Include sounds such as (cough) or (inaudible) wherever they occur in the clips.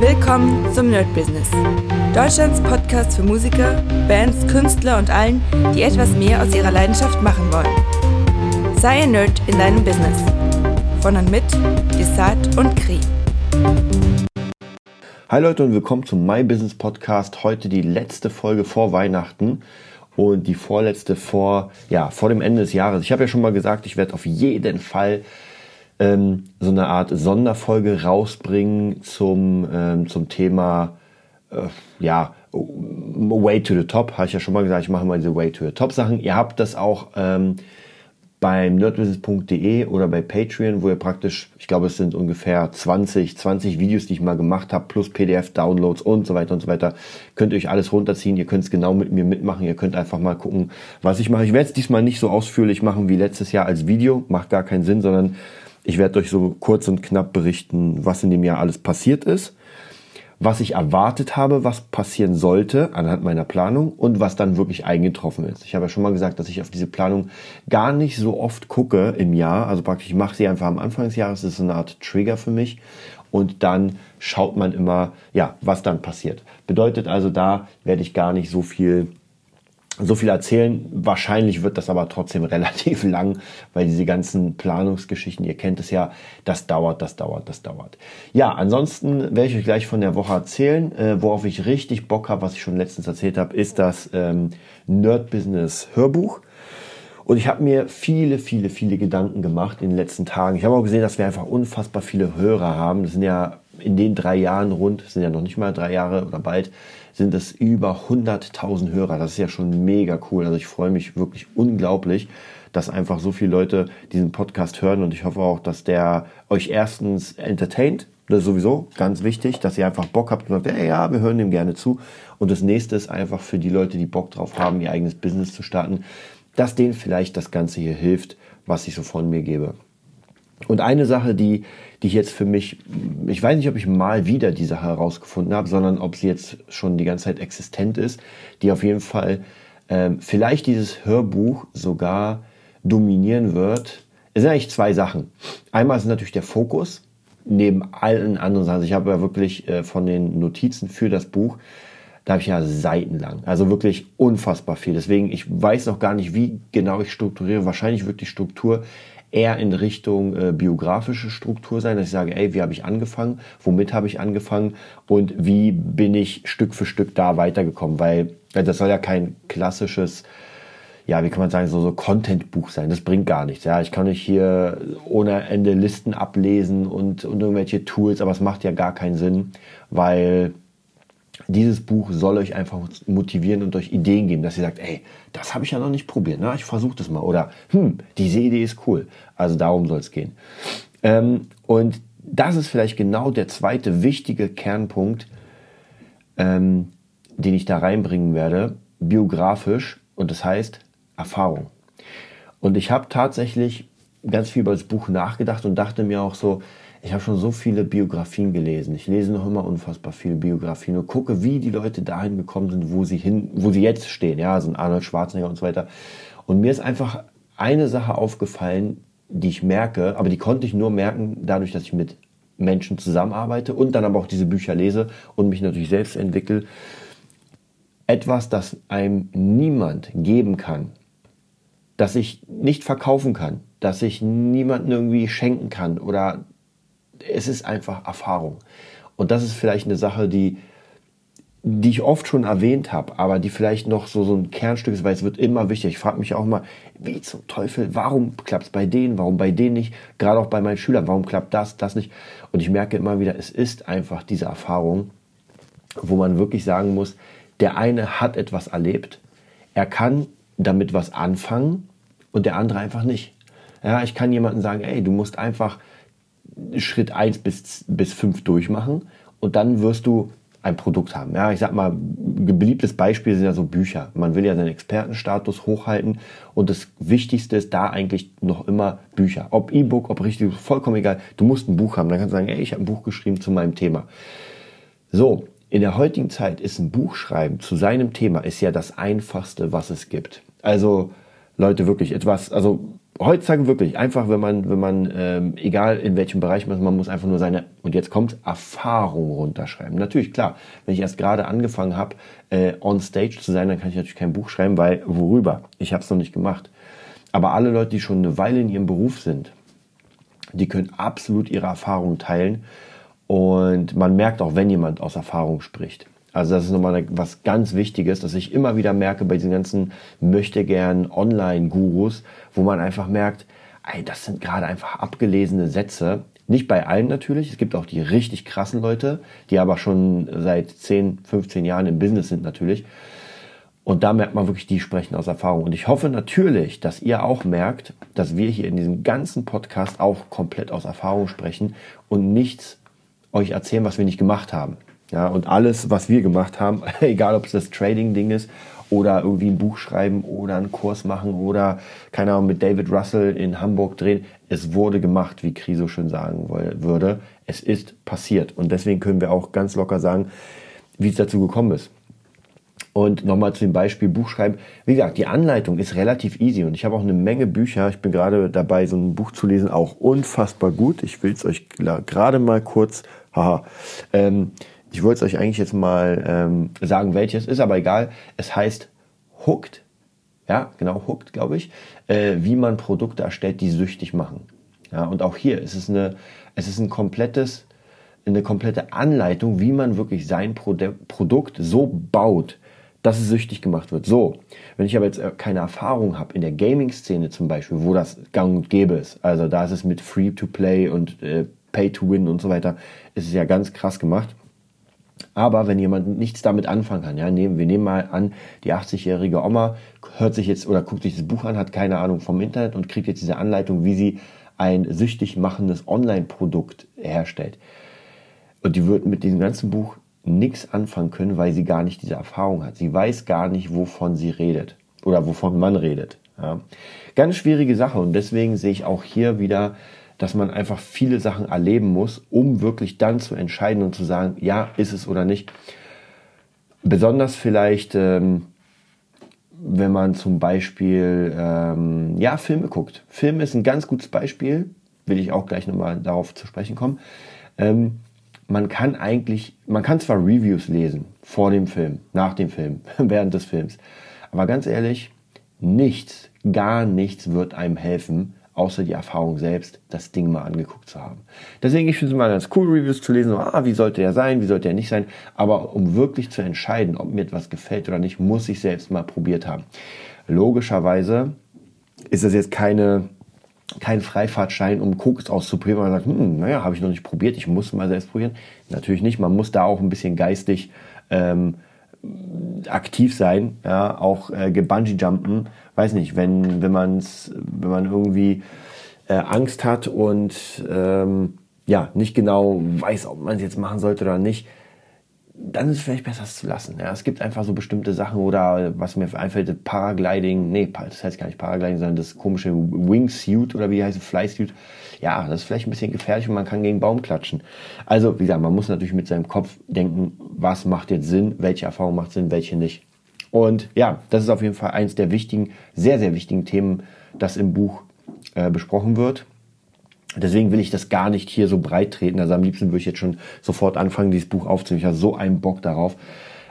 Willkommen zum Nerd Business. Deutschlands Podcast für Musiker, Bands, Künstler und allen, die etwas mehr aus ihrer Leidenschaft machen wollen. Sei ein Nerd in deinem Business. Von und mit Desart und Kri. Hi Leute und willkommen zum My Business Podcast. Heute die letzte Folge vor Weihnachten und die vorletzte vor, ja, vor dem Ende des Jahres. Ich habe ja schon mal gesagt, ich werde auf jeden Fall ähm, so eine Art Sonderfolge rausbringen zum, ähm, zum Thema, äh, ja, Way to the Top. Habe ich ja schon mal gesagt, ich mache mal diese Way to the Top Sachen. Ihr habt das auch ähm, beim nerdbusiness.de oder bei Patreon, wo ihr praktisch, ich glaube, es sind ungefähr 20, 20 Videos, die ich mal gemacht habe, plus PDF-Downloads und so weiter und so weiter. Könnt ihr euch alles runterziehen. Ihr könnt es genau mit mir mitmachen. Ihr könnt einfach mal gucken, was ich mache. Ich werde es diesmal nicht so ausführlich machen wie letztes Jahr als Video. Macht gar keinen Sinn, sondern ich werde euch so kurz und knapp berichten, was in dem Jahr alles passiert ist, was ich erwartet habe, was passieren sollte anhand meiner Planung und was dann wirklich eingetroffen ist. Ich habe ja schon mal gesagt, dass ich auf diese Planung gar nicht so oft gucke im Jahr. Also praktisch, ich mache sie einfach am Anfang des Jahres. Das ist eine Art Trigger für mich. Und dann schaut man immer, ja, was dann passiert. Bedeutet also, da werde ich gar nicht so viel so viel erzählen. Wahrscheinlich wird das aber trotzdem (laughs) relativ lang, weil diese ganzen Planungsgeschichten, ihr kennt es ja, das dauert, das dauert, das dauert. Ja, ansonsten werde ich euch gleich von der Woche erzählen. Äh, worauf ich richtig Bock habe, was ich schon letztens erzählt habe, ist das ähm, Nerd Business Hörbuch. Und ich habe mir viele, viele, viele Gedanken gemacht in den letzten Tagen. Ich habe auch gesehen, dass wir einfach unfassbar viele Hörer haben. Das sind ja in den drei Jahren rund, sind ja noch nicht mal drei Jahre oder bald, sind es über 100.000 Hörer. Das ist ja schon mega cool. Also ich freue mich wirklich unglaublich, dass einfach so viele Leute diesen Podcast hören und ich hoffe auch, dass der euch erstens entertaint. Das ist sowieso ganz wichtig, dass ihr einfach Bock habt und sagt, ey, ja, wir hören dem gerne zu. Und das nächste ist einfach für die Leute, die Bock drauf haben, ihr eigenes Business zu starten, dass denen vielleicht das Ganze hier hilft, was ich so von mir gebe. Und eine Sache, die, die ich jetzt für mich, ich weiß nicht, ob ich mal wieder die Sache herausgefunden habe, sondern ob sie jetzt schon die ganze Zeit existent ist, die auf jeden Fall ähm, vielleicht dieses Hörbuch sogar dominieren wird. Es sind eigentlich zwei Sachen. Einmal ist natürlich der Fokus, neben allen anderen Sachen. Ich habe ja wirklich äh, von den Notizen für das Buch, da habe ich ja seitenlang. Also wirklich unfassbar viel. Deswegen, ich weiß noch gar nicht, wie genau ich strukturiere. Wahrscheinlich wird die Struktur eher in Richtung äh, biografische Struktur sein, dass ich sage, ey, wie habe ich angefangen, womit habe ich angefangen und wie bin ich Stück für Stück da weitergekommen, weil, weil das soll ja kein klassisches ja, wie kann man sagen, so, so Content-Buch sein. Das bringt gar nichts. Ja, ich kann nicht hier ohne Ende Listen ablesen und, und irgendwelche Tools, aber es macht ja gar keinen Sinn, weil dieses Buch soll euch einfach motivieren und euch Ideen geben, dass ihr sagt, ey, das habe ich ja noch nicht probiert, na, ich versuche das mal. Oder, hm, diese Idee ist cool. Also darum soll es gehen. Ähm, und das ist vielleicht genau der zweite wichtige Kernpunkt, ähm, den ich da reinbringen werde, biografisch, und das heißt Erfahrung. Und ich habe tatsächlich ganz viel über das Buch nachgedacht und dachte mir auch so, ich habe schon so viele Biografien gelesen. Ich lese noch immer unfassbar viele Biografien und gucke, wie die Leute dahin gekommen sind, wo sie hin, wo sie jetzt stehen. Ja, ein Arnold Schwarzenegger und so weiter. Und mir ist einfach eine Sache aufgefallen, die ich merke, aber die konnte ich nur merken, dadurch, dass ich mit Menschen zusammenarbeite und dann aber auch diese Bücher lese und mich natürlich selbst entwickle. Etwas, das einem niemand geben kann, das ich nicht verkaufen kann, das ich niemandem irgendwie schenken kann oder es ist einfach Erfahrung. Und das ist vielleicht eine Sache, die, die ich oft schon erwähnt habe, aber die vielleicht noch so, so ein Kernstück ist, weil es wird immer wichtiger. Ich frage mich auch mal, wie zum Teufel, warum klappt es bei denen, warum bei denen nicht? Gerade auch bei meinen Schülern, warum klappt das, das nicht? Und ich merke immer wieder, es ist einfach diese Erfahrung, wo man wirklich sagen muss, der eine hat etwas erlebt, er kann damit was anfangen und der andere einfach nicht. Ja, ich kann jemandem sagen, ey, du musst einfach Schritt 1 bis, bis 5 durchmachen und dann wirst du ein Produkt haben. Ja, ich sag mal, ein beliebtes Beispiel sind ja so Bücher. Man will ja seinen Expertenstatus hochhalten und das Wichtigste ist da eigentlich noch immer Bücher. Ob E-Book, ob richtig, vollkommen egal. Du musst ein Buch haben. Dann kannst du sagen, ey, ich habe ein Buch geschrieben zu meinem Thema. So, in der heutigen Zeit ist ein Buch schreiben zu seinem Thema ist ja das einfachste, was es gibt. Also Leute, wirklich etwas, also heutzutage wirklich einfach, wenn man, wenn man, ähm, egal in welchem Bereich man ist, man muss einfach nur seine, und jetzt kommt Erfahrung runterschreiben. Natürlich, klar, wenn ich erst gerade angefangen habe, äh, on stage zu sein, dann kann ich natürlich kein Buch schreiben, weil worüber? Ich habe es noch nicht gemacht. Aber alle Leute, die schon eine Weile in ihrem Beruf sind, die können absolut ihre Erfahrungen teilen. Und man merkt auch, wenn jemand aus Erfahrung spricht. Also das ist nochmal was ganz Wichtiges, dass ich immer wieder merke bei diesen ganzen möchte gern Online-Gurus, wo man einfach merkt, ey, das sind gerade einfach abgelesene Sätze. Nicht bei allen natürlich. Es gibt auch die richtig krassen Leute, die aber schon seit 10, 15 Jahren im Business sind natürlich. Und da merkt man wirklich, die sprechen aus Erfahrung. Und ich hoffe natürlich, dass ihr auch merkt, dass wir hier in diesem ganzen Podcast auch komplett aus Erfahrung sprechen und nichts euch erzählen, was wir nicht gemacht haben. Ja, und alles, was wir gemacht haben, (laughs) egal ob es das Trading-Ding ist oder irgendwie ein Buch schreiben oder einen Kurs machen oder, keine Ahnung, mit David Russell in Hamburg drehen, es wurde gemacht, wie Kriso schön sagen würde. Es ist passiert. Und deswegen können wir auch ganz locker sagen, wie es dazu gekommen ist. Und nochmal zu dem Beispiel Buchschreiben. Wie gesagt, die Anleitung ist relativ easy und ich habe auch eine Menge Bücher. Ich bin gerade dabei, so ein Buch zu lesen, auch unfassbar gut. Ich will es euch gerade mal kurz, haha, ähm, ich wollte es euch eigentlich jetzt mal ähm, sagen, welches, ist aber egal. Es heißt Hooked. Ja, genau, Hooked, glaube ich. Äh, wie man Produkte erstellt, die süchtig machen. Ja, und auch hier ist es eine, es ist ein komplettes, eine komplette Anleitung, wie man wirklich sein Produ Produkt so baut, dass es süchtig gemacht wird. So, wenn ich aber jetzt äh, keine Erfahrung habe in der Gaming-Szene zum Beispiel, wo das gang und gäbe ist, also da ist es mit Free-to-Play und äh, Pay-to-Win und so weiter, ist es ja ganz krass gemacht. Aber wenn jemand nichts damit anfangen kann, ja, nehmen, wir nehmen mal an, die 80-jährige Oma hört sich jetzt oder guckt sich das Buch an, hat keine Ahnung vom Internet und kriegt jetzt diese Anleitung, wie sie ein süchtig machendes Online-Produkt herstellt. Und die wird mit diesem ganzen Buch nichts anfangen können, weil sie gar nicht diese Erfahrung hat. Sie weiß gar nicht, wovon sie redet oder wovon man redet. Ja. Ganz schwierige Sache und deswegen sehe ich auch hier wieder dass man einfach viele Sachen erleben muss, um wirklich dann zu entscheiden und zu sagen, ja, ist es oder nicht. Besonders vielleicht, ähm, wenn man zum Beispiel ähm, ja, Filme guckt. Film ist ein ganz gutes Beispiel, will ich auch gleich nochmal darauf zu sprechen kommen. Ähm, man kann eigentlich, man kann zwar Reviews lesen vor dem Film, nach dem Film, (laughs) während des Films, aber ganz ehrlich, nichts, gar nichts wird einem helfen, außer die Erfahrung selbst, das Ding mal angeguckt zu haben. Deswegen, ich finde es mal ganz cool, Reviews zu lesen, so, ah, wie sollte er sein, wie sollte er nicht sein, aber um wirklich zu entscheiden, ob mir etwas gefällt oder nicht, muss ich selbst mal probiert haben. Logischerweise ist das jetzt keine, kein Freifahrtschein, um Koks auszuprobieren, man sagt, hm, naja, habe ich noch nicht probiert, ich muss mal selbst probieren. Natürlich nicht, man muss da auch ein bisschen geistig ähm, aktiv sein, ja, auch äh, gebungee-jumpen, weiß nicht, wenn, wenn, man's, wenn man irgendwie äh, Angst hat und ähm, ja, nicht genau weiß, ob man es jetzt machen sollte oder nicht, dann ist es vielleicht besser, es zu lassen. Ja, es gibt einfach so bestimmte Sachen oder was mir einfällt, Paragliding, nee, das heißt gar nicht Paragliding, sondern das komische Wingsuit oder wie heißt es, Flysuit. Ja, das ist vielleicht ein bisschen gefährlich und man kann gegen Baum klatschen. Also, wie gesagt, man muss natürlich mit seinem Kopf denken, was macht jetzt Sinn, welche Erfahrung macht Sinn, welche nicht. Und ja, das ist auf jeden Fall eins der wichtigen, sehr, sehr wichtigen Themen, das im Buch äh, besprochen wird. Deswegen will ich das gar nicht hier so breit treten. Also am liebsten würde ich jetzt schon sofort anfangen, dieses Buch aufzunehmen. Ich habe so einen Bock darauf.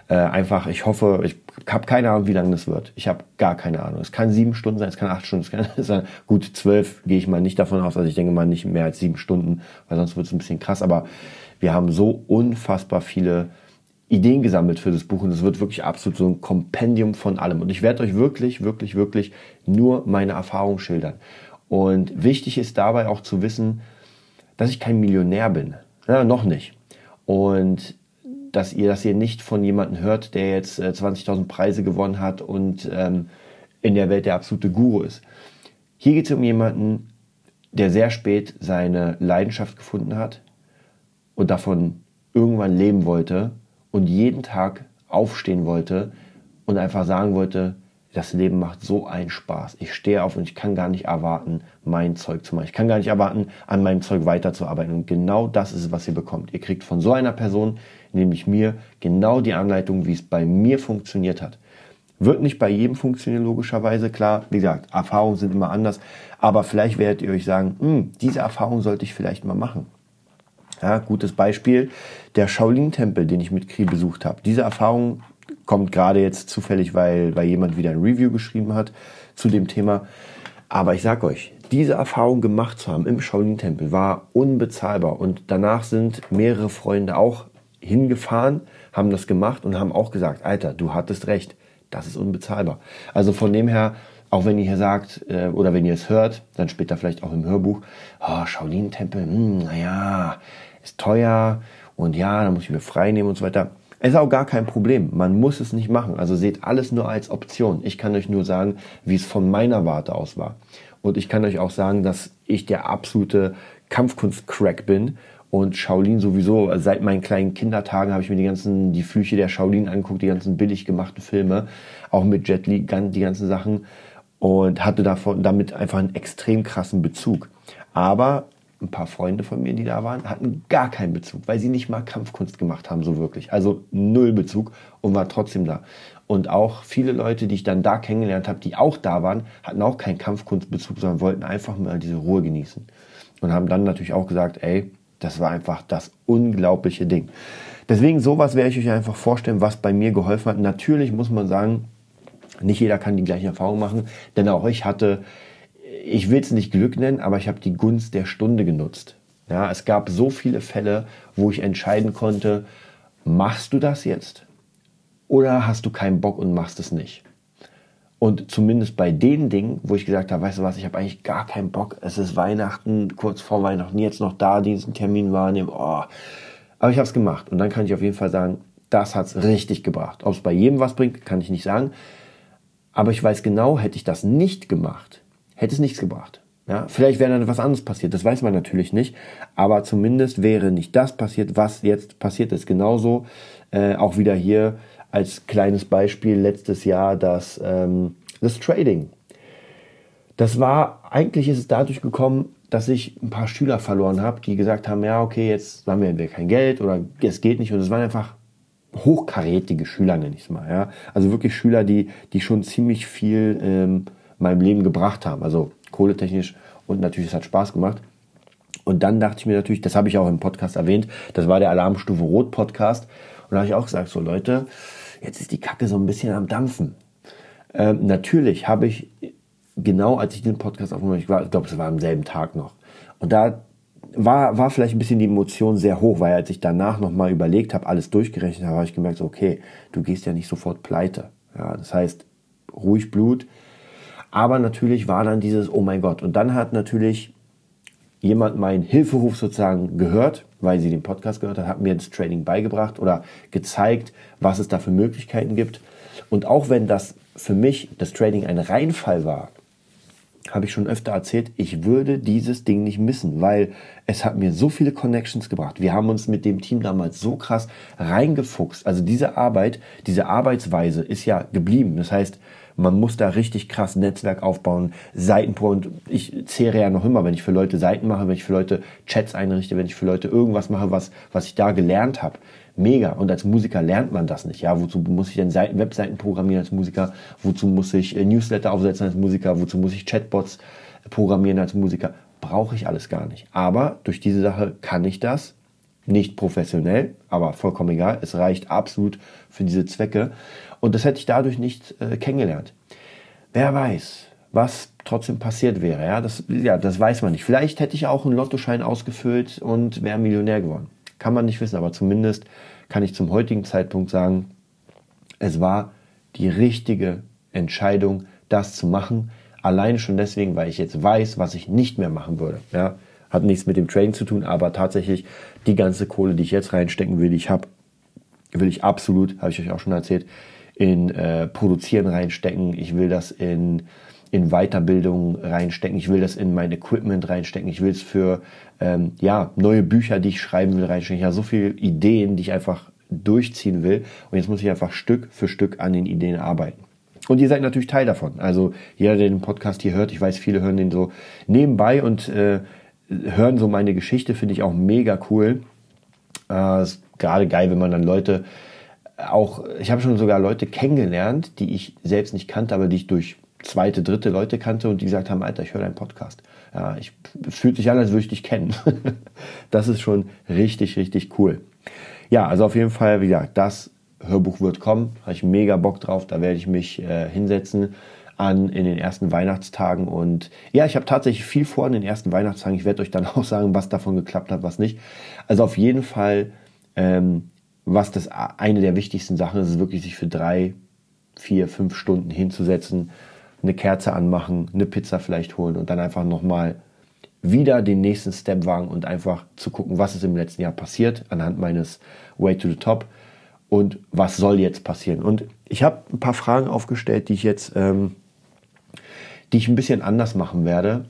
Äh, einfach, ich hoffe, ich habe keine Ahnung, wie lange das wird. Ich habe gar keine Ahnung. Es kann sieben Stunden sein, es kann acht Stunden, (laughs) es kann sein, gut zwölf gehe ich mal nicht davon aus. Also ich denke mal nicht mehr als sieben Stunden, weil sonst wird es ein bisschen krass. Aber wir haben so unfassbar viele Ideen gesammelt für das Buch und es wird wirklich absolut so ein Kompendium von allem. Und ich werde euch wirklich, wirklich, wirklich nur meine Erfahrung schildern. Und wichtig ist dabei auch zu wissen, dass ich kein Millionär bin. Ja, noch nicht. Und dass ihr, dass ihr nicht von jemandem hört, der jetzt äh, 20.000 Preise gewonnen hat und ähm, in der Welt der absolute Guru ist. Hier geht es um jemanden, der sehr spät seine Leidenschaft gefunden hat und davon irgendwann leben wollte und jeden Tag aufstehen wollte und einfach sagen wollte, das Leben macht so einen Spaß. Ich stehe auf und ich kann gar nicht erwarten, mein Zeug zu machen. Ich kann gar nicht erwarten, an meinem Zeug weiterzuarbeiten. Und genau das ist es, was ihr bekommt. Ihr kriegt von so einer Person, nämlich mir, genau die Anleitung, wie es bei mir funktioniert hat. Wird nicht bei jedem funktionieren, logischerweise, klar. Wie gesagt, Erfahrungen sind immer anders. Aber vielleicht werdet ihr euch sagen, hm, diese Erfahrung sollte ich vielleicht mal machen. Ja, gutes Beispiel, der Shaolin-Tempel, den ich mit Kri besucht habe. Diese Erfahrung kommt gerade jetzt zufällig, weil, weil jemand wieder ein Review geschrieben hat zu dem Thema. Aber ich sag euch, diese Erfahrung gemacht zu haben im Shaolin-Tempel war unbezahlbar. Und danach sind mehrere Freunde auch hingefahren, haben das gemacht und haben auch gesagt, Alter, du hattest recht, das ist unbezahlbar. Also von dem her, auch wenn ihr hier sagt, äh, oder wenn ihr es hört, dann später vielleicht auch im Hörbuch, oh, Shaolin-Tempel, hm, naja, ist teuer und ja, da muss ich mir frei nehmen und so weiter. Ist auch gar kein Problem. Man muss es nicht machen. Also seht alles nur als Option. Ich kann euch nur sagen, wie es von meiner Warte aus war. Und ich kann euch auch sagen, dass ich der absolute Kampfkunst-Crack bin und Shaolin sowieso. Seit meinen kleinen Kindertagen habe ich mir die ganzen, die Flüche der Shaolin angeguckt, die ganzen billig gemachten Filme, auch mit Jet Li, die ganzen Sachen und hatte davon, damit einfach einen extrem krassen Bezug. Aber ein paar Freunde von mir, die da waren, hatten gar keinen Bezug, weil sie nicht mal Kampfkunst gemacht haben, so wirklich. Also null Bezug und war trotzdem da. Und auch viele Leute, die ich dann da kennengelernt habe, die auch da waren, hatten auch keinen Kampfkunstbezug, sondern wollten einfach mal diese Ruhe genießen. Und haben dann natürlich auch gesagt, ey, das war einfach das unglaubliche Ding. Deswegen sowas werde ich euch einfach vorstellen, was bei mir geholfen hat. Natürlich muss man sagen, nicht jeder kann die gleichen Erfahrungen machen, denn auch ich hatte ich will es nicht Glück nennen, aber ich habe die Gunst der Stunde genutzt. Ja, es gab so viele Fälle, wo ich entscheiden konnte, machst du das jetzt oder hast du keinen Bock und machst es nicht. Und zumindest bei den Dingen, wo ich gesagt habe, weißt du was, ich habe eigentlich gar keinen Bock, es ist Weihnachten, kurz vor Weihnachten, jetzt noch da diesen Termin wahrnehmen, oh. aber ich habe es gemacht und dann kann ich auf jeden Fall sagen, das hat es richtig gebracht. Ob es bei jedem was bringt, kann ich nicht sagen. Aber ich weiß genau, hätte ich das nicht gemacht, hätte es nichts gebracht. Ja, vielleicht wäre dann was anderes passiert, das weiß man natürlich nicht, aber zumindest wäre nicht das passiert, was jetzt passiert ist. Genauso äh, auch wieder hier als kleines Beispiel letztes Jahr das, ähm, das Trading. Das war, eigentlich ist es dadurch gekommen, dass ich ein paar Schüler verloren habe, die gesagt haben, ja, okay, jetzt haben wir kein Geld oder es geht nicht. Und es waren einfach hochkarätige Schüler, nenne ich es mal. Ja? Also wirklich Schüler, die, die schon ziemlich viel ähm, meinem Leben gebracht haben. Also kohletechnisch und natürlich, es hat Spaß gemacht. Und dann dachte ich mir natürlich, das habe ich auch im Podcast erwähnt, das war der Alarmstufe Rot Podcast. Und da habe ich auch gesagt, so Leute, jetzt ist die Kacke so ein bisschen am Dampfen. Ähm, natürlich habe ich, genau als ich den Podcast aufgenommen habe, ich, glaube, es war am selben Tag noch. Und da war, war vielleicht ein bisschen die Emotion sehr hoch, weil als ich danach nochmal überlegt habe, alles durchgerechnet habe, habe ich gemerkt, so, okay, du gehst ja nicht sofort pleite. Ja, das heißt, ruhig Blut, aber natürlich war dann dieses, oh mein Gott. Und dann hat natürlich jemand meinen Hilferuf sozusagen gehört, weil sie den Podcast gehört hat, hat mir das Trading beigebracht oder gezeigt, was es da für Möglichkeiten gibt. Und auch wenn das für mich das Trading ein Reinfall war, habe ich schon öfter erzählt, ich würde dieses Ding nicht missen, weil es hat mir so viele Connections gebracht. Wir haben uns mit dem Team damals so krass reingefuchst. Also diese Arbeit, diese Arbeitsweise ist ja geblieben. Das heißt, man muss da richtig krass Netzwerk aufbauen, Seiten und ich zehre ja noch immer, wenn ich für Leute Seiten mache, wenn ich für Leute Chats einrichte, wenn ich für Leute irgendwas mache, was, was ich da gelernt habe. Mega. Und als Musiker lernt man das nicht. Ja, wozu muss ich denn Seiten, Webseiten programmieren als Musiker? Wozu muss ich äh, Newsletter aufsetzen als Musiker? Wozu muss ich Chatbots programmieren als Musiker? Brauche ich alles gar nicht. Aber durch diese Sache kann ich das. Nicht professionell, aber vollkommen egal. Es reicht absolut für diese Zwecke. Und das hätte ich dadurch nicht äh, kennengelernt. Wer weiß, was trotzdem passiert wäre. Ja das, ja, das weiß man nicht. Vielleicht hätte ich auch einen Lottoschein ausgefüllt und wäre Millionär geworden. Kann man nicht wissen, aber zumindest kann ich zum heutigen Zeitpunkt sagen, es war die richtige Entscheidung, das zu machen. Alleine schon deswegen, weil ich jetzt weiß, was ich nicht mehr machen würde. Ja, hat nichts mit dem Trading zu tun, aber tatsächlich die ganze Kohle, die ich jetzt reinstecken will, die ich habe, will ich absolut, habe ich euch auch schon erzählt, in äh, Produzieren reinstecken, ich will das in, in Weiterbildung reinstecken, ich will das in mein Equipment reinstecken, ich will es für ähm, ja, neue Bücher, die ich schreiben will, reinstecken. Ich habe so viele Ideen, die ich einfach durchziehen will und jetzt muss ich einfach Stück für Stück an den Ideen arbeiten. Und ihr seid natürlich Teil davon. Also jeder, der den Podcast hier hört, ich weiß, viele hören den so nebenbei und äh, hören so meine Geschichte, finde ich auch mega cool. Äh, ist gerade geil, wenn man dann Leute auch, ich habe schon sogar Leute kennengelernt, die ich selbst nicht kannte, aber die ich durch zweite, dritte Leute kannte und die gesagt haben, Alter, ich höre deinen Podcast. Ja, ich fühlt sich an, als würde ich dich kennen. (laughs) das ist schon richtig, richtig cool. Ja, also auf jeden Fall, wie gesagt, das Hörbuch wird kommen. Habe ich mega Bock drauf. Da werde ich mich äh, hinsetzen an in den ersten Weihnachtstagen. Und ja, ich habe tatsächlich viel vor in den ersten Weihnachtstagen. Ich werde euch dann (laughs) auch sagen, was davon geklappt hat, was nicht. Also auf jeden Fall, ähm, was das eine der wichtigsten Sachen ist, ist wirklich sich für drei, vier, fünf Stunden hinzusetzen, eine Kerze anmachen, eine Pizza vielleicht holen und dann einfach nochmal wieder den nächsten Step wagen und einfach zu gucken, was ist im letzten Jahr passiert anhand meines Way to the Top und was soll jetzt passieren. Und ich habe ein paar Fragen aufgestellt, die ich jetzt, ähm, die ich ein bisschen anders machen werde.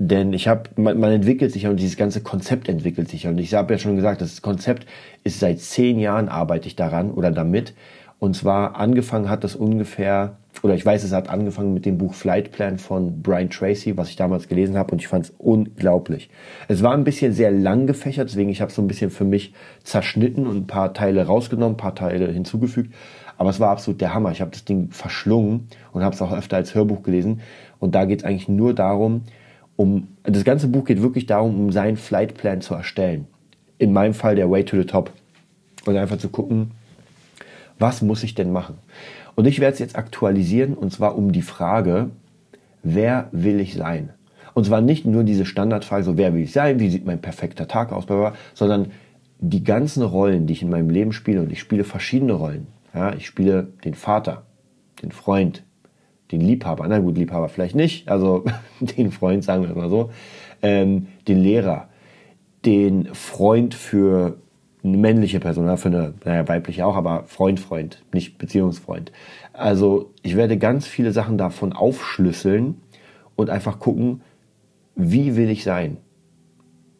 Denn ich habe, man, man, entwickelt sich ja und dieses ganze Konzept entwickelt sich ja. Und ich habe ja schon gesagt, das Konzept ist seit zehn Jahren arbeite ich daran oder damit. Und zwar angefangen hat das ungefähr oder ich weiß, es hat angefangen mit dem Buch Flight Plan von Brian Tracy, was ich damals gelesen habe und ich fand es unglaublich. Es war ein bisschen sehr lang gefächert, deswegen ich habe so ein bisschen für mich zerschnitten und ein paar Teile rausgenommen, ein paar Teile hinzugefügt. Aber es war absolut der Hammer. Ich habe das Ding verschlungen und habe es auch öfter als Hörbuch gelesen. Und da geht es eigentlich nur darum, um das ganze Buch geht wirklich darum, um seinen Flight Plan zu erstellen. In meinem Fall der Way to the Top. Und einfach zu gucken, was muss ich denn machen? Und ich werde es jetzt aktualisieren und zwar um die Frage, wer will ich sein? Und zwar nicht nur diese Standardfrage, so wer will ich sein, wie sieht mein perfekter Tag aus, sondern die ganzen Rollen, die ich in meinem Leben spiele, und ich spiele verschiedene Rollen. Ja, ich spiele den Vater, den Freund, den Liebhaber, na gut, Liebhaber vielleicht nicht, also (laughs) den Freund, sagen wir mal so, ähm, den Lehrer, den Freund für eine männliche Person, für eine, naja, weibliche auch, aber Freund, Freund, nicht Beziehungsfreund. Also ich werde ganz viele Sachen davon aufschlüsseln und einfach gucken, wie will ich sein?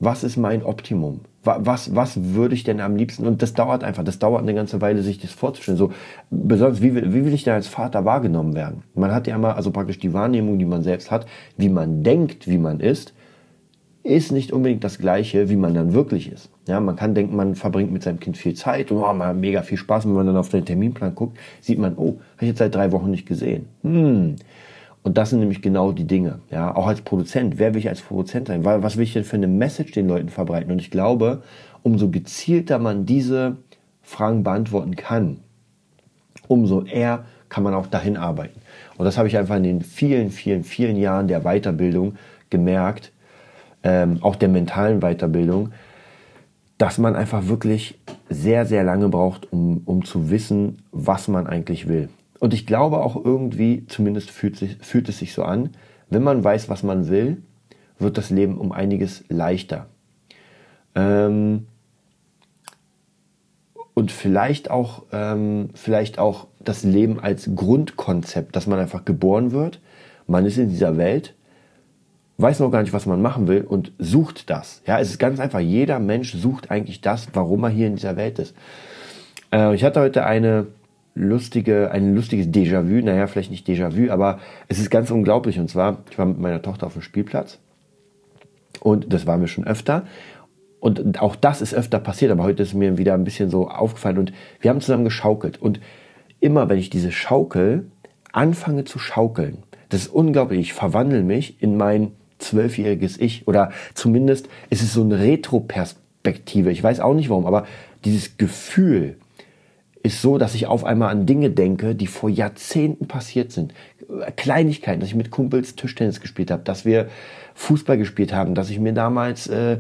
Was ist mein Optimum? Was, was würde ich denn am liebsten? Und das dauert einfach, das dauert eine ganze Weile, sich das vorzustellen. So, besonders, wie will, wie will ich denn als Vater wahrgenommen werden? Man hat ja immer, also praktisch die Wahrnehmung, die man selbst hat, wie man denkt, wie man ist, ist nicht unbedingt das Gleiche, wie man dann wirklich ist. Ja, man kann denken, man verbringt mit seinem Kind viel Zeit und oh, man hat mega viel Spaß. wenn man dann auf den Terminplan guckt, sieht man, oh, habe ich jetzt seit drei Wochen nicht gesehen. Hm. Und das sind nämlich genau die Dinge. Ja, auch als Produzent. Wer will ich als Produzent sein? Was will ich denn für eine Message den Leuten verbreiten? Und ich glaube, umso gezielter man diese Fragen beantworten kann, umso eher kann man auch dahin arbeiten. Und das habe ich einfach in den vielen, vielen, vielen Jahren der Weiterbildung gemerkt, ähm, auch der mentalen Weiterbildung, dass man einfach wirklich sehr, sehr lange braucht, um, um zu wissen, was man eigentlich will. Und ich glaube auch irgendwie, zumindest fühlt, sich, fühlt es sich so an, wenn man weiß, was man will, wird das Leben um einiges leichter. Ähm, und vielleicht auch, ähm, vielleicht auch das Leben als Grundkonzept, dass man einfach geboren wird. Man ist in dieser Welt weiß noch gar nicht, was man machen will und sucht das. Ja, es ist ganz einfach. Jeder Mensch sucht eigentlich das, warum er hier in dieser Welt ist. Äh, ich hatte heute eine lustige, ein lustiges Déjà-vu. Naja, vielleicht nicht Déjà-vu, aber es ist ganz unglaublich. Und zwar, ich war mit meiner Tochter auf dem Spielplatz und das war mir schon öfter. Und auch das ist öfter passiert, aber heute ist mir wieder ein bisschen so aufgefallen und wir haben zusammen geschaukelt. Und immer, wenn ich diese Schaukel anfange zu schaukeln, das ist unglaublich. Ich verwandle mich in mein zwölfjähriges Ich oder zumindest ist es so eine Retro-Perspektive. Ich weiß auch nicht warum, aber dieses Gefühl ist so, dass ich auf einmal an Dinge denke, die vor Jahrzehnten passiert sind. Kleinigkeiten, dass ich mit Kumpels Tischtennis gespielt habe, dass wir Fußball gespielt haben, dass ich mir damals äh, äh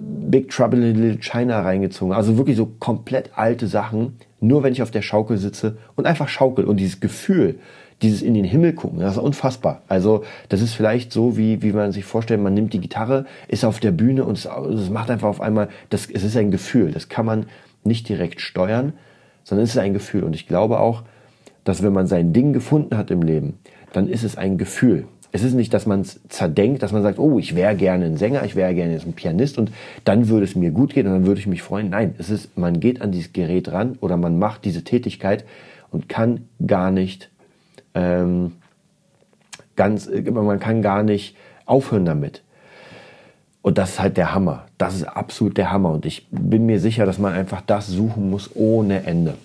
Big Trouble in Little China reingezogen. Also wirklich so komplett alte Sachen, nur wenn ich auf der Schaukel sitze und einfach schaukel. Und dieses Gefühl, dieses in den Himmel gucken, das ist unfassbar. Also das ist vielleicht so, wie, wie man sich vorstellt, man nimmt die Gitarre, ist auf der Bühne und es, es macht einfach auf einmal, das, es ist ein Gefühl, das kann man nicht direkt steuern, sondern es ist ein Gefühl. Und ich glaube auch, dass wenn man sein Ding gefunden hat im Leben, dann ist es ein Gefühl. Es ist nicht, dass man es zerdenkt, dass man sagt, oh, ich wäre gerne ein Sänger, ich wäre gerne ein Pianist und dann würde es mir gut gehen und dann würde ich mich freuen. Nein, es ist, man geht an dieses Gerät ran oder man macht diese Tätigkeit und kann gar nicht ähm, ganz, man kann gar nicht aufhören damit. Und das ist halt der Hammer. Das ist absolut der Hammer. Und ich bin mir sicher, dass man einfach das suchen muss ohne Ende.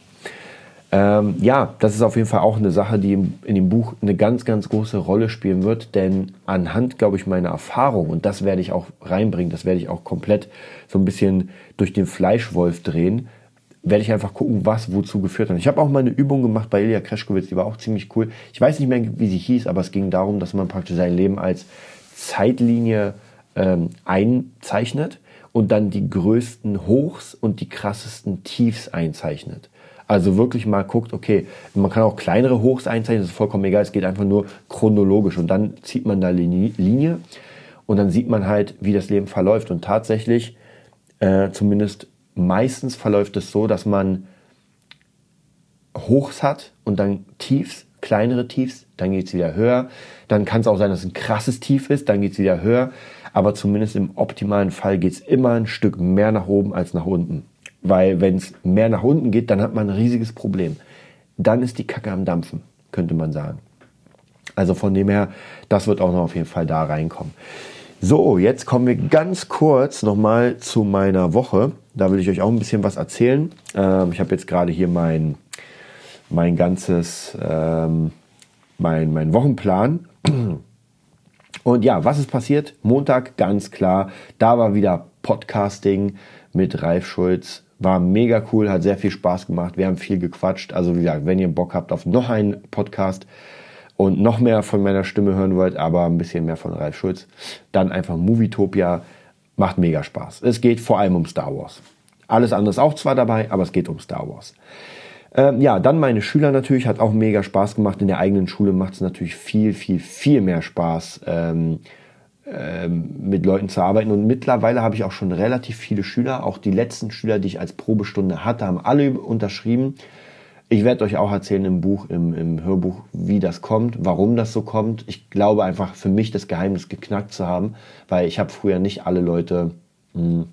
Ähm, ja, das ist auf jeden Fall auch eine Sache, die in dem Buch eine ganz, ganz große Rolle spielen wird, denn anhand, glaube ich, meiner Erfahrung, und das werde ich auch reinbringen, das werde ich auch komplett so ein bisschen durch den Fleischwolf drehen, werde ich einfach gucken, was wozu geführt hat. Ich habe auch mal eine Übung gemacht bei Ilya Kreschkowitz, die war auch ziemlich cool. Ich weiß nicht mehr, wie sie hieß, aber es ging darum, dass man praktisch sein Leben als Zeitlinie ähm, einzeichnet und dann die größten Hochs und die krassesten Tiefs einzeichnet. Also wirklich mal guckt, okay, man kann auch kleinere Hochs einzeichnen, das ist vollkommen egal, es geht einfach nur chronologisch und dann zieht man da Linie und dann sieht man halt, wie das Leben verläuft und tatsächlich, äh, zumindest meistens verläuft es so, dass man Hochs hat und dann Tiefs, kleinere Tiefs, dann geht es wieder höher. Dann kann es auch sein, dass es ein krasses Tief ist, dann geht es wieder höher. Aber zumindest im optimalen Fall geht es immer ein Stück mehr nach oben als nach unten. Weil wenn es mehr nach unten geht, dann hat man ein riesiges Problem. Dann ist die Kacke am Dampfen, könnte man sagen. Also von dem her, das wird auch noch auf jeden Fall da reinkommen. So, jetzt kommen wir ganz kurz nochmal zu meiner Woche. Da will ich euch auch ein bisschen was erzählen. Ähm, ich habe jetzt gerade hier mein, mein ganzes, ähm, mein, mein Wochenplan. Und ja, was ist passiert? Montag, ganz klar, da war wieder Podcasting mit Ralf Schulz. War mega cool, hat sehr viel Spaß gemacht. Wir haben viel gequatscht. Also wie gesagt, wenn ihr Bock habt auf noch einen Podcast und noch mehr von meiner Stimme hören wollt, aber ein bisschen mehr von Ralf Schulz, dann einfach Movietopia. Macht mega Spaß. Es geht vor allem um Star Wars. Alles andere ist auch zwar dabei, aber es geht um Star Wars. Ähm, ja, dann meine Schüler natürlich, hat auch mega Spaß gemacht. In der eigenen Schule macht es natürlich viel, viel, viel mehr Spaß, ähm, ähm, mit Leuten zu arbeiten. Und mittlerweile habe ich auch schon relativ viele Schüler. Auch die letzten Schüler, die ich als Probestunde hatte, haben alle unterschrieben. Ich werde euch auch erzählen im Buch, im, im Hörbuch, wie das kommt, warum das so kommt. Ich glaube einfach für mich das Geheimnis geknackt zu haben, weil ich habe früher nicht alle Leute mh, hm,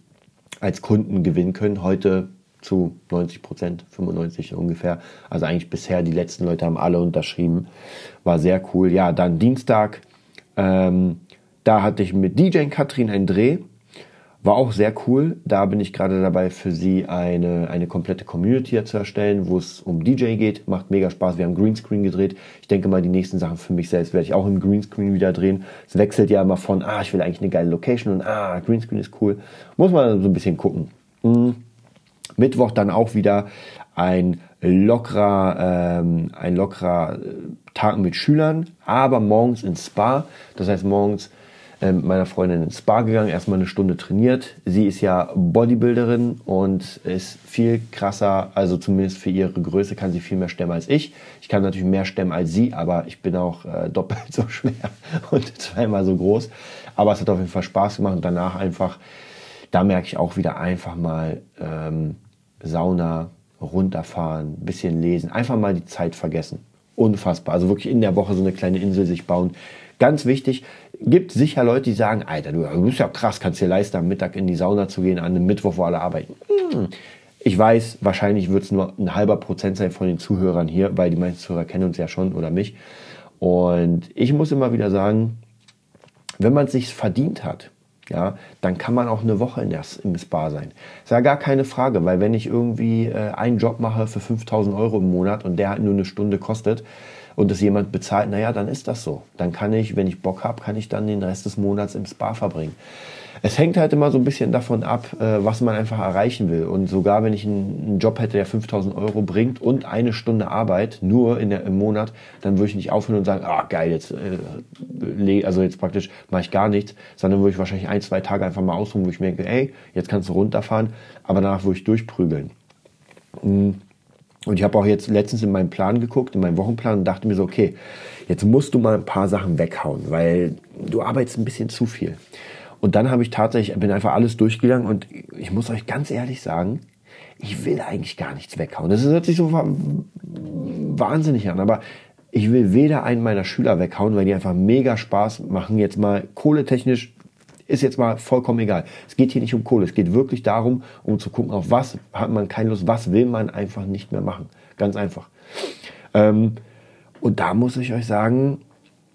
als Kunden gewinnen können. Heute zu 90 Prozent, 95 ungefähr. Also eigentlich bisher, die letzten Leute haben alle unterschrieben. War sehr cool. Ja, dann Dienstag, ähm, da hatte ich mit DJ Katrin einen Dreh. War auch sehr cool. Da bin ich gerade dabei, für sie eine, eine komplette Community zu erstellen, wo es um DJ geht. Macht mega Spaß. Wir haben Greenscreen gedreht. Ich denke mal, die nächsten Sachen für mich selbst werde ich auch im Greenscreen wieder drehen. Es wechselt ja immer von, ah, ich will eigentlich eine geile Location und ah, Greenscreen ist cool. Muss man so ein bisschen gucken. Mhm. Mittwoch dann auch wieder ein lockerer, ähm, ein lockerer äh, Tag mit Schülern, aber morgens ins Spa. Das heißt, morgens äh, mit meiner Freundin ins Spa gegangen, erstmal eine Stunde trainiert. Sie ist ja Bodybuilderin und ist viel krasser, also zumindest für ihre Größe kann sie viel mehr stemmen als ich. Ich kann natürlich mehr stemmen als sie, aber ich bin auch äh, (laughs) doppelt so schwer und zweimal so groß. Aber es hat auf jeden Fall Spaß gemacht und danach einfach, da merke ich auch wieder einfach mal, ähm, Sauna, runterfahren, bisschen lesen, einfach mal die Zeit vergessen. Unfassbar. Also wirklich in der Woche so eine kleine Insel sich bauen. Ganz wichtig, gibt sicher Leute, die sagen, Alter, du bist ja krass, kannst dir leisten, am Mittag in die Sauna zu gehen, an einem Mittwoch, wo alle arbeiten. Hm. Ich weiß, wahrscheinlich wird es nur ein halber Prozent sein von den Zuhörern hier, weil die meisten Zuhörer kennen uns ja schon oder mich. Und ich muss immer wieder sagen, wenn man es sich verdient hat, ja, dann kann man auch eine Woche in der, im Spa sein. Ist ja gar keine Frage, weil wenn ich irgendwie äh, einen Job mache für 5000 Euro im Monat und der halt nur eine Stunde kostet und es jemand bezahlt, naja, dann ist das so. Dann kann ich, wenn ich Bock habe, kann ich dann den Rest des Monats im Spa verbringen es hängt halt immer so ein bisschen davon ab, äh, was man einfach erreichen will. Und sogar wenn ich einen, Job hätte, der 5000 Euro bringt und eine Stunde Arbeit nur in der, im Monat, dann würde ich nicht aufhören und sagen, ah geil, jetzt, äh, also jetzt praktisch mache ich gar nichts, sondern würde ich wahrscheinlich ein, zwei Tage einfach mal ausruhen, wo ich mir denke, ey, jetzt kannst du runterfahren, aber danach würde ich durchprügeln. Mm. Und ich habe auch jetzt letztens in meinen Plan geguckt, in meinen Wochenplan und dachte mir so, okay, jetzt musst du mal ein paar Sachen weghauen, weil du arbeitest ein bisschen zu viel. Und dann habe ich tatsächlich, bin einfach alles durchgegangen und ich muss euch ganz ehrlich sagen, ich will eigentlich gar nichts weghauen. Das hört sich so wahnsinnig an, aber ich will weder einen meiner Schüler weghauen, weil die einfach mega Spaß machen. Jetzt mal kohletechnisch ist jetzt mal vollkommen egal. Es geht hier nicht um Kohle. Es geht wirklich darum, um zu gucken, auf was hat man keine Lust, was will man einfach nicht mehr machen. Ganz einfach. Ähm, und da muss ich euch sagen,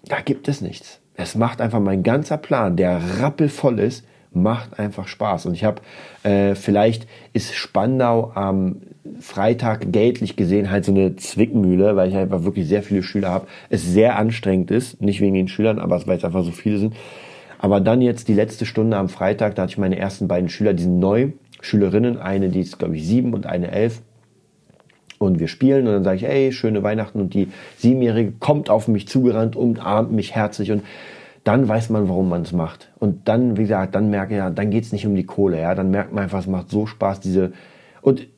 da gibt es nichts es macht einfach mein ganzer Plan, der rappelvoll ist, macht einfach Spaß. Und ich habe, äh, vielleicht ist Spandau am Freitag geldlich gesehen halt so eine Zwickmühle, weil ich einfach wirklich sehr viele Schüler habe. Es sehr anstrengend ist, nicht wegen den Schülern, aber weil es einfach so viele sind. Aber dann jetzt die letzte Stunde am Freitag, da hatte ich meine ersten beiden Schüler, die sind neu, Schülerinnen, eine, die ist glaube ich sieben und eine elf. Und wir spielen und dann sage ich, ey, schöne Weihnachten. Und die Siebenjährige kommt auf mich zugerannt, umarmt mich herzlich und dann weiß man, warum man es macht. Und dann, wie gesagt, dann merke ich, ja, dann geht es nicht um die Kohle, ja. Dann merkt man einfach, es macht so Spaß, diese. Und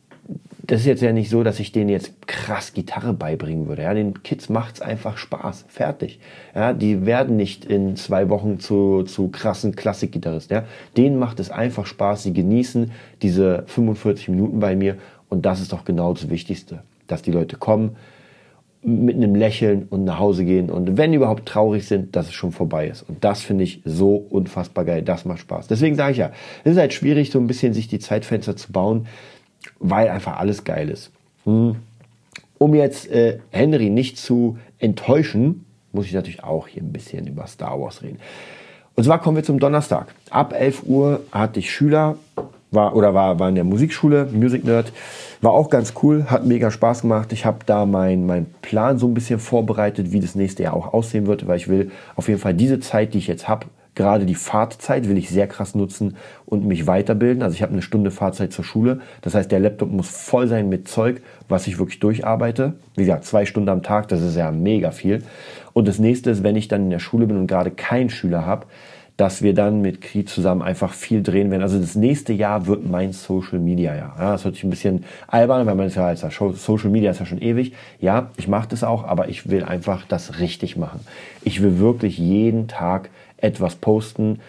das ist jetzt ja nicht so, dass ich denen jetzt krass Gitarre beibringen würde. Ja, den Kids macht's einfach Spaß. Fertig. Ja, die werden nicht in zwei Wochen zu, zu krassen Klassikgitarristen. Ja, denen macht es einfach Spaß. Sie genießen diese 45 Minuten bei mir. Und das ist doch genau das Wichtigste. Dass die Leute kommen, mit einem Lächeln und nach Hause gehen und wenn überhaupt traurig sind, dass es schon vorbei ist. Und das finde ich so unfassbar geil. Das macht Spaß. Deswegen sage ich ja, es ist halt schwierig, so ein bisschen sich die Zeitfenster zu bauen, weil einfach alles geil ist. Hm. Um jetzt äh, Henry nicht zu enttäuschen, muss ich natürlich auch hier ein bisschen über Star Wars reden. Und zwar kommen wir zum Donnerstag. Ab 11 Uhr hatte ich Schüler, war oder war, war in der Musikschule, Music Nerd. War auch ganz cool, hat mega Spaß gemacht. Ich habe da meinen mein Plan so ein bisschen vorbereitet, wie das nächste Jahr auch aussehen wird, weil ich will auf jeden Fall diese Zeit, die ich jetzt habe, gerade die Fahrtzeit will ich sehr krass nutzen und mich weiterbilden. Also ich habe eine Stunde Fahrzeit zur Schule. Das heißt, der Laptop muss voll sein mit Zeug, was ich wirklich durcharbeite. Wie gesagt, zwei Stunden am Tag, das ist ja mega viel. Und das nächste ist, wenn ich dann in der Schule bin und gerade keinen Schüler habe, dass wir dann mit Kri zusammen einfach viel drehen werden. Also das nächste Jahr wird mein Social Media Jahr. Ja, das hört sich ein bisschen albern, weil man ist ja als Social Media ist ja schon ewig. Ja, ich mache das auch, aber ich will einfach das richtig machen. Ich will wirklich jeden Tag etwas posten,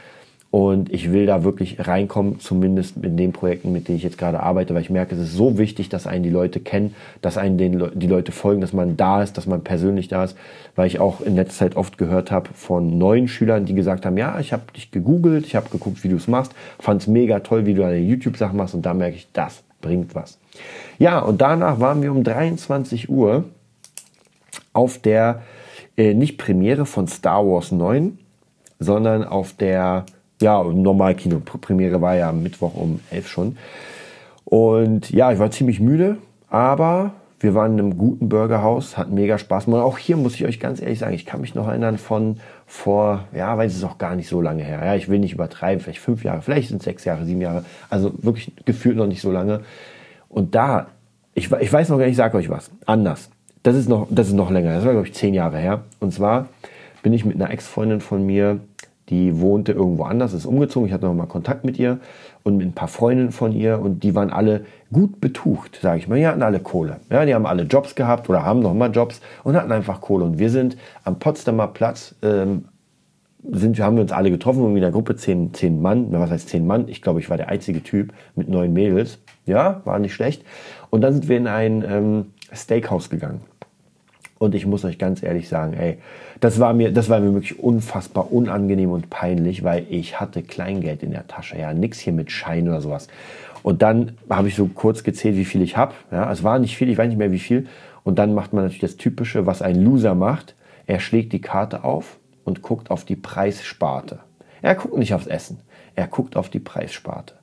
und ich will da wirklich reinkommen, zumindest in den Projekten, mit denen ich jetzt gerade arbeite, weil ich merke, es ist so wichtig, dass einen die Leute kennen, dass einen Le die Leute folgen, dass man da ist, dass man persönlich da ist, weil ich auch in letzter Zeit oft gehört habe von neuen Schülern, die gesagt haben, ja, ich habe dich gegoogelt, ich habe geguckt, wie du es machst, fand es mega toll, wie du deine YouTube-Sachen machst und da merke ich, das bringt was. Ja, und danach waren wir um 23 Uhr auf der äh, nicht Premiere von Star Wars 9, sondern auf der ja, Normalkino. Premiere war ja am Mittwoch um 11 schon. Und ja, ich war ziemlich müde, aber wir waren in einem guten Burgerhaus, hat mega Spaß gemacht. Auch hier muss ich euch ganz ehrlich sagen, ich kann mich noch erinnern von vor, ja, weil es ist auch gar nicht so lange her. Ja, ich will nicht übertreiben, vielleicht fünf Jahre, vielleicht sind es sechs Jahre, sieben Jahre. Also wirklich gefühlt noch nicht so lange. Und da, ich, ich weiß noch gar nicht, ich sage euch was, anders. Das ist noch, das ist noch länger. Das war, glaube ich, zehn Jahre her. Und zwar bin ich mit einer Ex-Freundin von mir die wohnte irgendwo anders, ist umgezogen. Ich hatte noch mal Kontakt mit ihr und mit ein paar Freundinnen von ihr und die waren alle gut betucht, sage ich mal. Die hatten alle Kohle. Ja, die haben alle Jobs gehabt oder haben noch mal Jobs und hatten einfach Kohle. Und wir sind am Potsdamer Platz, ähm, sind, haben wir uns alle getroffen, irgendwie in der Gruppe, zehn, zehn Mann. Was heißt zehn Mann? Ich glaube, ich war der einzige Typ mit neun Mädels. Ja, war nicht schlecht. Und dann sind wir in ein ähm, Steakhouse gegangen. Und ich muss euch ganz ehrlich sagen, ey, das war mir, das war mir wirklich unfassbar unangenehm und peinlich, weil ich hatte Kleingeld in der Tasche, ja, nix hier mit Schein oder sowas. Und dann habe ich so kurz gezählt, wie viel ich habe. Ja, es war nicht viel, ich weiß nicht mehr wie viel. Und dann macht man natürlich das Typische, was ein Loser macht. Er schlägt die Karte auf und guckt auf die Preissparte. Er guckt nicht aufs Essen, er guckt auf die Preissparte.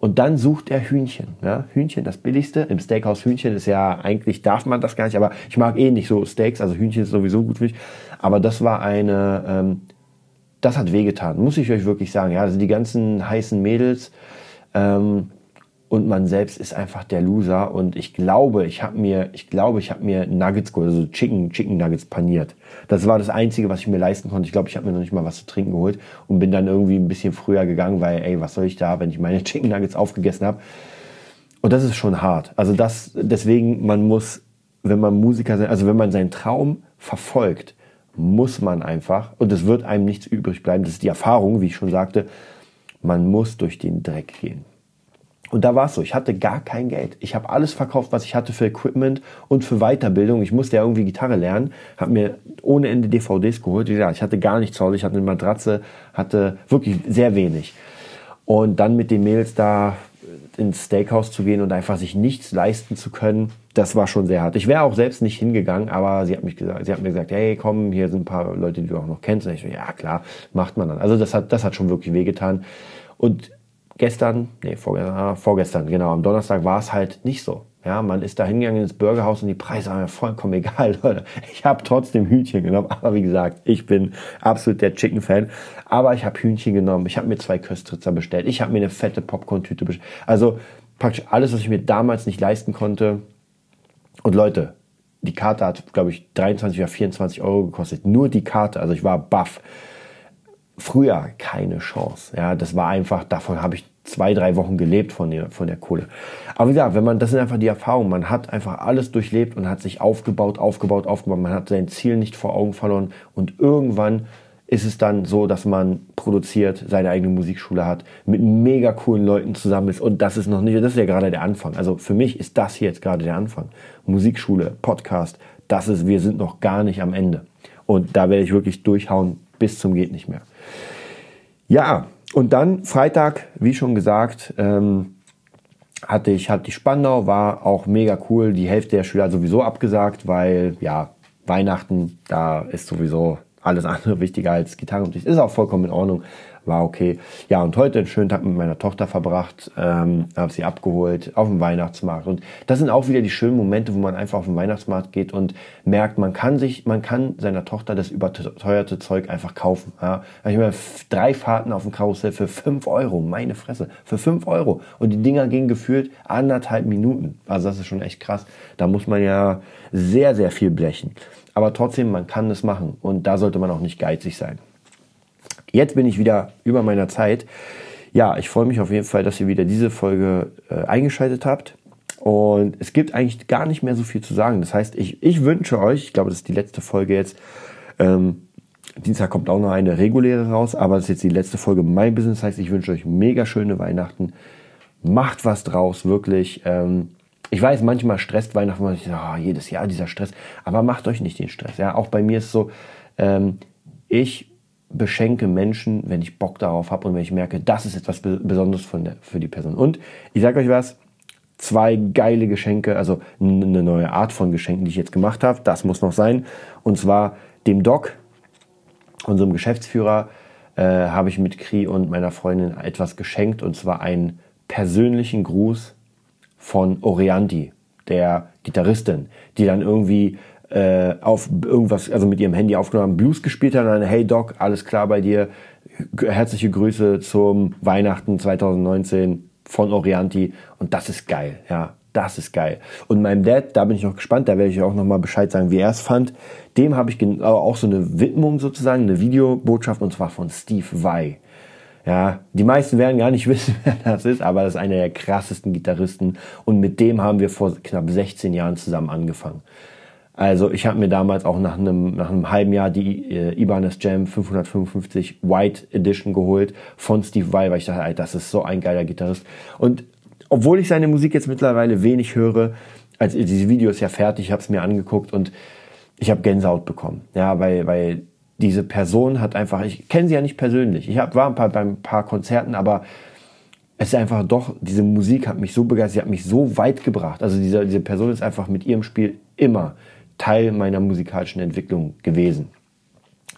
Und dann sucht er Hühnchen. Ja? Hühnchen, das billigste. Im Steakhouse Hühnchen ist ja, eigentlich darf man das gar nicht, aber ich mag eh nicht so Steaks, also Hühnchen ist sowieso gut für mich. Aber das war eine, ähm, das hat wehgetan, muss ich euch wirklich sagen. Ja, also die ganzen heißen Mädels, ähm, und man selbst ist einfach der Loser und ich glaube, ich habe mir, ich glaube, ich habe mir Nuggets also Chicken, Chicken Nuggets paniert. Das war das einzige, was ich mir leisten konnte. Ich glaube, ich habe mir noch nicht mal was zu trinken geholt und bin dann irgendwie ein bisschen früher gegangen, weil, ey, was soll ich da, wenn ich meine (laughs) Chicken Nuggets aufgegessen habe? Und das ist schon hart. Also das, deswegen, man muss, wenn man Musiker sein, also wenn man seinen Traum verfolgt, muss man einfach, und es wird einem nichts übrig bleiben, das ist die Erfahrung, wie ich schon sagte, man muss durch den Dreck gehen. Und da war es so, ich hatte gar kein Geld. Ich habe alles verkauft, was ich hatte für Equipment und für Weiterbildung. Ich musste ja irgendwie Gitarre lernen, habe mir ohne Ende DVDs geholt. Gesagt, ich hatte gar nichts zu Hause, ich hatte eine Matratze, hatte wirklich sehr wenig. Und dann mit den Mails da ins Steakhouse zu gehen und einfach sich nichts leisten zu können, das war schon sehr hart. Ich wäre auch selbst nicht hingegangen, aber sie hat mich gesagt, sie hat mir gesagt, hey, komm, hier sind ein paar Leute, die du auch noch kennst. Und ich so, ja klar, macht man dann. Also das hat, das hat schon wirklich wehgetan. Und gestern, nee, vorgestern, ah, vorgestern, genau, am Donnerstag war es halt nicht so. Ja, man ist da hingegangen ins Burgerhaus und die Preise waren ja vollkommen egal, (laughs) Leute. Ich habe trotzdem Hühnchen genommen, aber wie gesagt, ich bin absolut der Chicken-Fan. Aber ich habe Hühnchen genommen, ich habe mir zwei Köstritzer bestellt, ich habe mir eine fette Popcorn-Tüte bestellt. Also praktisch alles, was ich mir damals nicht leisten konnte. Und Leute, die Karte hat, glaube ich, 23 oder 24 Euro gekostet. Nur die Karte, also ich war baff. Früher keine Chance. Ja, das war einfach, davon habe ich zwei, drei Wochen gelebt von der, von der Kohle. Aber wie gesagt, wenn man, das sind einfach die Erfahrungen. Man hat einfach alles durchlebt und hat sich aufgebaut, aufgebaut, aufgebaut. Man hat sein Ziel nicht vor Augen verloren und irgendwann ist es dann so, dass man produziert, seine eigene Musikschule hat, mit mega coolen Leuten zusammen ist. Und das ist noch nicht, das ist ja gerade der Anfang. Also für mich ist das hier jetzt gerade der Anfang. Musikschule, Podcast, das ist, wir sind noch gar nicht am Ende. Und da werde ich wirklich durchhauen bis zum geht nicht mehr. Ja, und dann Freitag, wie schon gesagt, ähm, hatte ich, hatte die Spandau, war auch mega cool. Die Hälfte der Schüler sowieso abgesagt, weil ja, Weihnachten, da ist sowieso alles andere wichtiger als Gitarrenunterricht. Ist auch vollkommen in Ordnung war okay. Ja, und heute einen schönen Tag mit meiner Tochter verbracht, ähm, habe sie abgeholt auf dem Weihnachtsmarkt. Und das sind auch wieder die schönen Momente, wo man einfach auf den Weihnachtsmarkt geht und merkt, man kann sich, man kann seiner Tochter das überteuerte Zeug einfach kaufen. Ja. Ich meine, drei Fahrten auf dem Karussell für fünf Euro, meine Fresse, für fünf Euro. Und die Dinger gingen gefühlt anderthalb Minuten. Also das ist schon echt krass. Da muss man ja sehr, sehr viel blechen. Aber trotzdem, man kann es machen. Und da sollte man auch nicht geizig sein. Jetzt bin ich wieder über meiner Zeit. Ja, ich freue mich auf jeden Fall, dass ihr wieder diese Folge äh, eingeschaltet habt. Und es gibt eigentlich gar nicht mehr so viel zu sagen. Das heißt, ich, ich wünsche euch, ich glaube, das ist die letzte Folge jetzt. Ähm, Dienstag kommt auch noch eine reguläre raus, aber das ist jetzt die letzte Folge mein Business. Das heißt, ich wünsche euch mega schöne Weihnachten. Macht was draus, wirklich. Ähm, ich weiß, manchmal stresst Weihnachten, man sagt, oh, jedes Jahr dieser Stress, aber macht euch nicht den Stress. Ja, auch bei mir ist so, ähm, ich beschenke Menschen, wenn ich Bock darauf habe und wenn ich merke, das ist etwas Besonderes für die Person. Und ich sage euch was, zwei geile Geschenke, also eine neue Art von Geschenken, die ich jetzt gemacht habe, das muss noch sein. Und zwar dem Doc, unserem Geschäftsführer, äh, habe ich mit Kri und meiner Freundin etwas geschenkt und zwar einen persönlichen Gruß von Orianti, der Gitarristin, die dann irgendwie äh, auf irgendwas, also mit ihrem Handy aufgenommen, Blues gespielt hat und dann, hey Doc, alles klar bei dir, herzliche Grüße zum Weihnachten 2019 von Orianti und das ist geil, ja, das ist geil. Und meinem Dad, da bin ich noch gespannt, da werde ich auch nochmal Bescheid sagen, wie er es fand. Dem habe ich auch so eine Widmung sozusagen, eine Videobotschaft und zwar von Steve Vai. Ja, die meisten werden gar nicht (laughs) wissen, wer das ist, aber das ist einer der krassesten Gitarristen und mit dem haben wir vor knapp 16 Jahren zusammen angefangen. Also ich habe mir damals auch nach einem, nach einem halben Jahr die äh, Ibanez Jam 555 White Edition geholt von Steve Vai, weil ich dachte, Alter, das ist so ein geiler Gitarrist. Und obwohl ich seine Musik jetzt mittlerweile wenig höre, als dieses Video ist ja fertig, ich habe es mir angeguckt und ich habe Gänsehaut bekommen. Ja, weil, weil diese Person hat einfach, ich kenne sie ja nicht persönlich. Ich hab, war ein paar, bei ein paar Konzerten, aber es ist einfach doch, diese Musik hat mich so begeistert, sie hat mich so weit gebracht. Also diese, diese Person ist einfach mit ihrem Spiel immer Teil meiner musikalischen Entwicklung gewesen.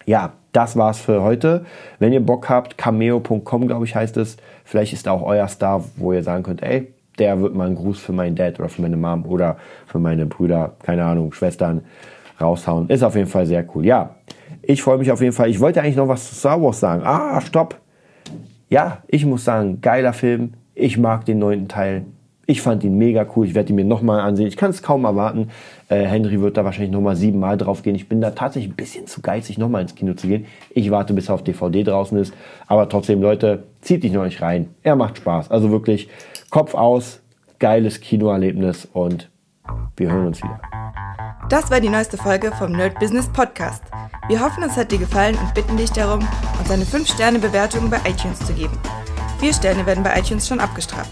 Ja, das war's für heute. Wenn ihr Bock habt, cameo.com, glaube ich, heißt es. Vielleicht ist da auch euer Star, wo ihr sagen könnt, ey, der wird mal einen Gruß für meinen Dad oder für meine Mom oder für meine Brüder, keine Ahnung, Schwestern raushauen. Ist auf jeden Fall sehr cool. Ja, ich freue mich auf jeden Fall. Ich wollte eigentlich noch was zu Star Wars sagen. Ah, stopp. Ja, ich muss sagen, geiler Film. Ich mag den neunten Teil. Ich fand ihn mega cool. Ich werde ihn mir nochmal ansehen. Ich kann es kaum erwarten. Äh, Henry wird da wahrscheinlich nochmal siebenmal drauf gehen. Ich bin da tatsächlich ein bisschen zu geizig, nochmal ins Kino zu gehen. Ich warte, bis er auf DVD draußen ist. Aber trotzdem, Leute, zieht dich noch nicht rein. Er macht Spaß. Also wirklich Kopf aus, geiles Kinoerlebnis und wir hören uns wieder. Das war die neueste Folge vom Nerd Business Podcast. Wir hoffen, es hat dir gefallen und bitten dich darum, uns eine 5-Sterne-Bewertung bei iTunes zu geben. Vier Sterne werden bei iTunes schon abgestraft.